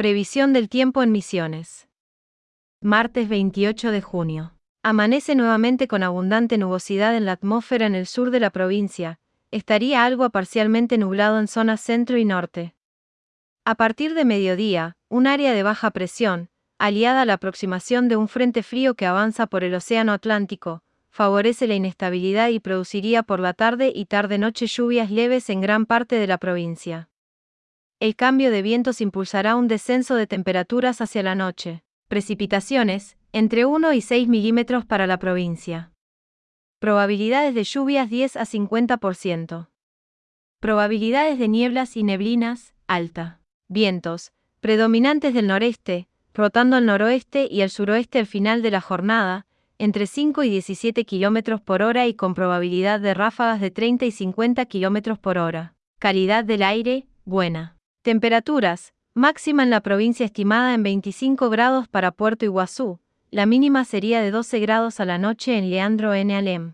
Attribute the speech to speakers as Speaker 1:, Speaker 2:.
Speaker 1: Previsión del tiempo en Misiones. Martes 28 de junio. Amanece nuevamente con abundante nubosidad en la atmósfera en el sur de la provincia, estaría algo parcialmente nublado en zonas centro y norte. A partir de mediodía, un área de baja presión, aliada a la aproximación de un frente frío que avanza por el Océano Atlántico, favorece la inestabilidad y produciría por la tarde y tarde-noche lluvias leves en gran parte de la provincia. El cambio de vientos impulsará un descenso de temperaturas hacia la noche. Precipitaciones, entre 1 y 6 milímetros para la provincia. Probabilidades de lluvias 10 a 50%. Probabilidades de nieblas y neblinas, alta. Vientos, predominantes del noreste, rotando al noroeste y al suroeste al final de la jornada, entre 5 y 17 km por hora y con probabilidad de ráfagas de 30 y 50 km por hora. Calidad del aire, buena. Temperaturas, máxima en la provincia estimada en 25 grados para Puerto Iguazú, la mínima sería de 12 grados a la noche en Leandro N. Alem.